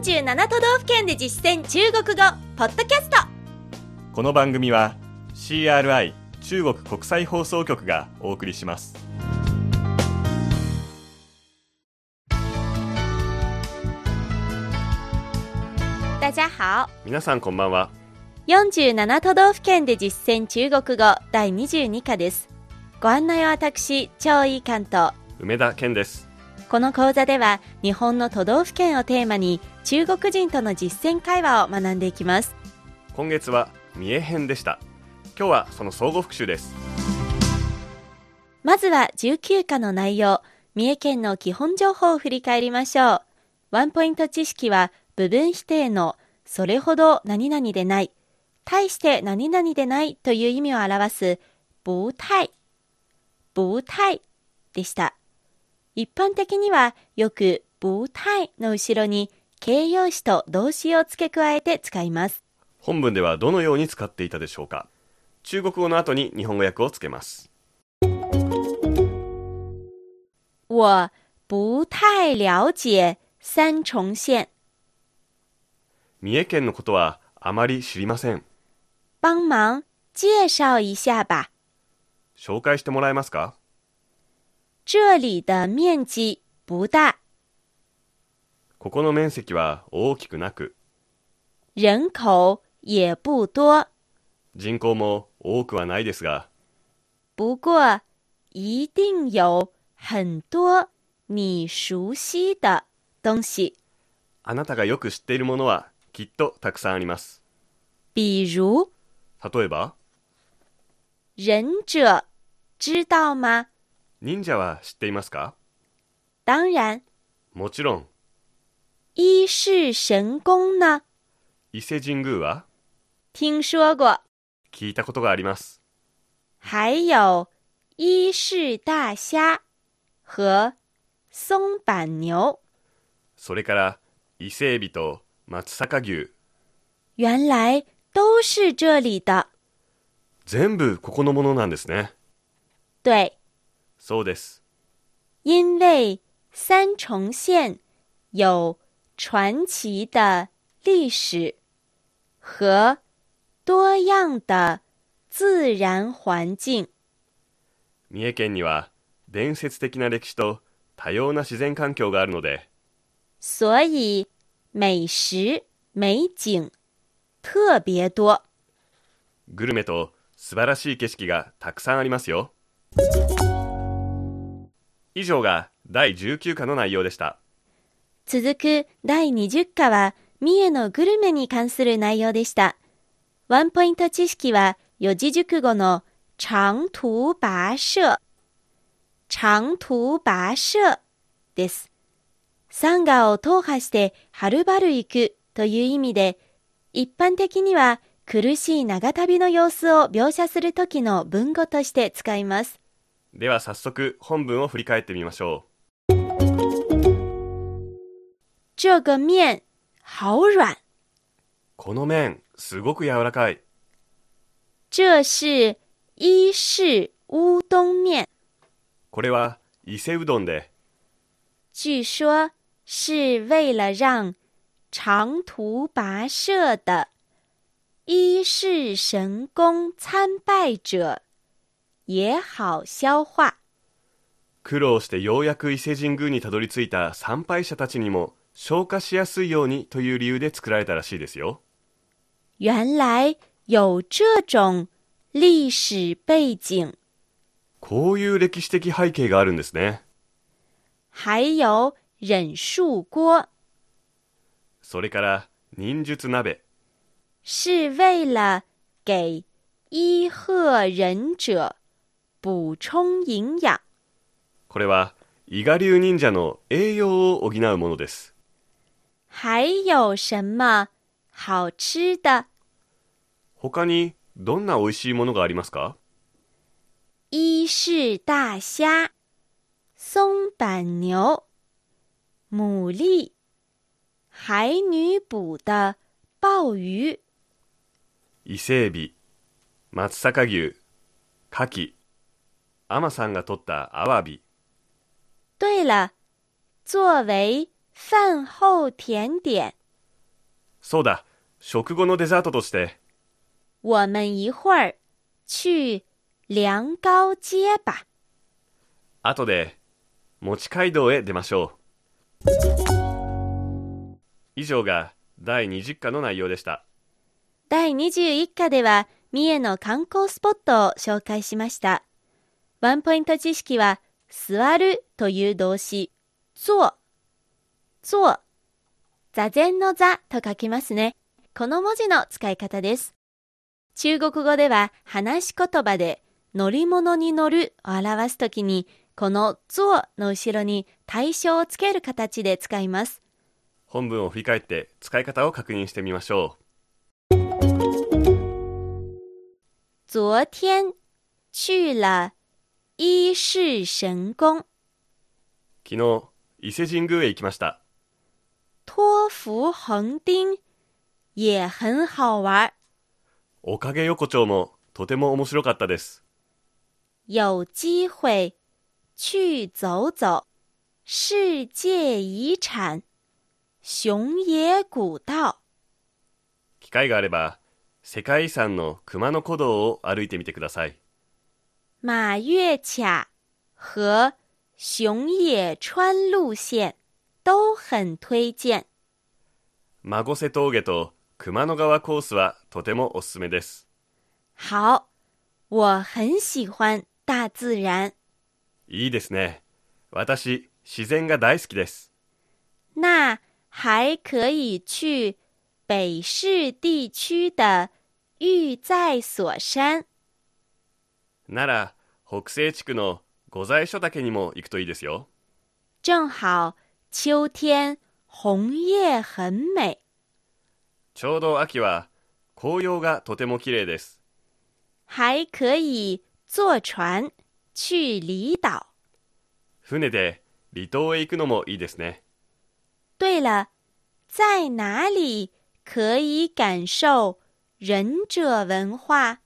47都道府県で実践中国語ポッドキャスト。この番組は CRI 中国国際放送局がお送りします。大家好。皆さんこんばんは。47都道府県で実践中国語第22課です。ご案内は私張井関東梅田健です。この講座では日本の都道府県をテーマに中国人との実践会話を学んでいきます。今月は三重編でした。今日はその相互復習です。まずは19課の内容。三重県の基本情報を振り返りましょう。ワンポイント知識は部分否定のそれほど何々でない対して何々でないという意味を表す不太不太でした。一般的にはよく不太の後ろに形容詞と動詞を付け加えて使います。本文ではどのように使っていたでしょうか？中国語の後に日本語訳をつけます。我不太了解。三重县。三重県のことはあまり知りません。帮忙介绍一下吧。紹介してもらえますか？这里的面积不大ここの面積は大きくなく人口也不多。人口も多くはないですが不过一定有很多。你熟悉的东西。あなたがよく知っているものはきっとたくさんあります。比如？例えば？忍者知道吗？忍者は知っていますか？当然。もちろん一世神功呢？伊勢神宮は听说过。聞いたことがあります还有一世大虾和松板牛。それから伊勢海老と松阪牛。原来都是这里的。全部ここのものなんですね。对。そうです。因为三重县有传奇的历史和多样的自然环境，三重県には伝説的な歴史と多様な自然環境があるので。所以美食美景特别多。グルメと素晴らしい景色がたくさんありますよ。以上が第19課の内容でした続く第20課は三重のグルメに関する内容でした。ワンポイント知識は四字熟語の長途跋涉。長途跋涉です。山河を踏破してはるばる行くという意味で、一般的には苦しい長旅の様子を描写する時の文語として使います。では早速本文を振り返ってみましょう这个面好软。うこの麺すごく柔らかい这是伊式乌冬面。これは伊勢うどんで据说是为了让长途跋涉的伊势神宫参拜者也好消化。苦労してようやく伊勢神宮にたどり着いた参拝者たちにも消化しやすいようにという理由で作られたらしいですよ。原来有这种历史背景，こういう歴史的背景があるんですね。还有忍术锅。それから忍術鍋。是为了给伊贺忍者补充营养。これは伊賀流忍者の栄養を補うものです还有什么好吃的？他にどんな美味しいものがありますか？伊式大虾、松板牛、牡蛎、海女捕的鲍鱼、伊勢エビ松阪牛牡蠣アマさんが取ったアワビ。对了，作为饭后甜点，そうだ、食後のデザートとして、我们一会儿去凉糕街吧。後で、餅街道へ出ましょう。以上が第20課の内容でした。第21課では、三重の観光スポットを紹介しました。ワンポイント知識は、座るという動詞、坐、坐、座禅の座と書きますね。この文字の使い方です。中国語では話し言葉で乗り物に乗るを表すときに、この坐の後ろに対象をつける形で使います。本文を振り返って使い方を確認してみましょ昨天去了伊勢神宮。う。昨日、伊勢神宮へ行きました。托福横丁也很好玩。おかげ横丁もとても面白かったです。有机会去走走世界遺產熊野古道。機会があれば、世界遺産の熊野古道を歩いてみてください。马月卡和熊野川路線都很推薦。孫瀬峠と熊野川コースはとてもおすすめです。好，我很喜歡大自然。いいですね。私、自然が大好きです。那还可以去北市地区的玉在所山。なら、北西地区の御在所岳にも行くといいですよ。正好秋天紅葉很美。ちょうど秋は紅葉がとても綺麗です。还可以坐船去離島。船で離島へ行くのもいいですね。对了，在哪里可以感受忍者文化？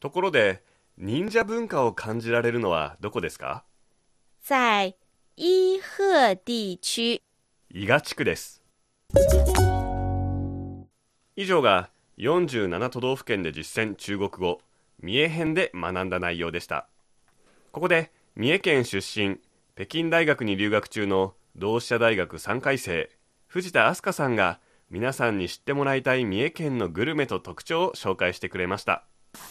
ところで、忍者文化を感じられるのはどこですか在伊贺地区。伊賀地区です。以上が47都道府県で実践中国語三重編で学んだ内容でした。ここで三重県出身、北京大学に留学中の同志社大学3回生、藤田明日香さんが皆さんに知ってもらいたい三重県のグルメと特徴を紹介してくれました。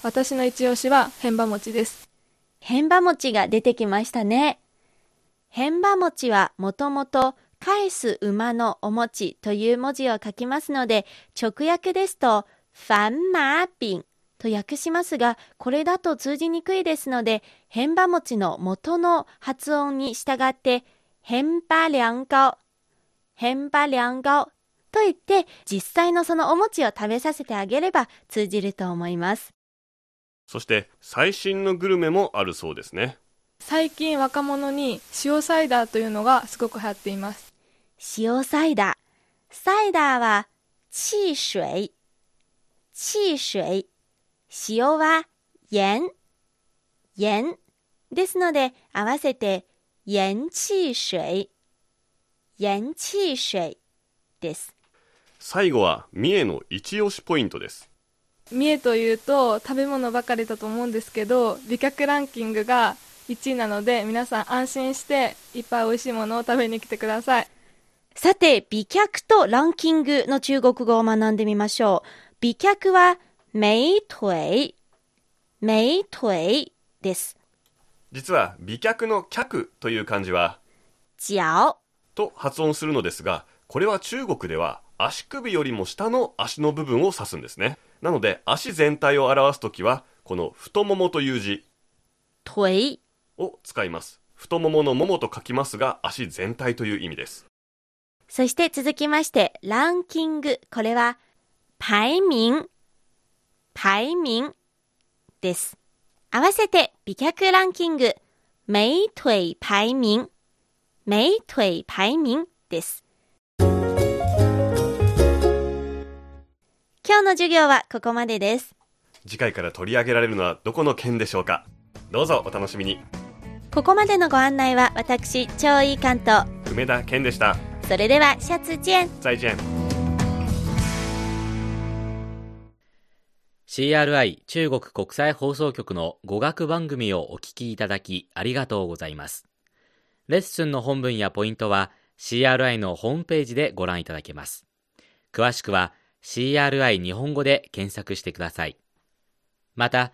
私の一押しは変馬餅です。変馬餅が出てきましたね。変馬餅はもともと返す馬のお餅という文字を書きますので、直訳ですと、ファンマーピンと訳しますが、これだと通じにくいですので、変馬餅の元の発音に従って、変馬涼糕、変馬涼糕と言って、実際のそのお餅を食べさせてあげれば通じると思います。そして最新のグルメもあるそうですね。最近若者に塩サイダーというのがすごく流行っています。塩サイダー。サイダーは、汽水。汽水。塩は、鹽。鹽。ですので、合わせて、鹽汽水。鹽汽水です。最後は三重の一押しポイントです。三重というと食べ物ばかりだと思うんですけど、美脚ランキングが1位なので皆さん安心していっぱい美味しいものを食べに来てください。さて、美脚とランキングの中国語を学んでみましょう。美脚は、美腿。美腿です。実は美脚の脚という漢字は脚。と発音するのですが、これは中国では足首よりも下の足の部分を指すんですね。なので足全体を表すときは、この太ももという字腿。を使います。太もものももと書きますが、足全体という意味です。そして続きまして、ランキング。これは、排名。排名です。合わせて、美脚ランキング。美腿排名。美腿排名です。今日の授業はここまでです。次回から取り上げられるのはどこの県でしょうか？どうぞお楽しみに。ここまでのご案内は私超いい関東梅田健でした。それではシャツチェン。再チェン CRI 中国国際放送局の語学番組をお聞きいただきありがとうございます。レッスンの本文やポイントは CRI のホームページでご覧いただけます。詳しくは CRI 日本語で検索してください。また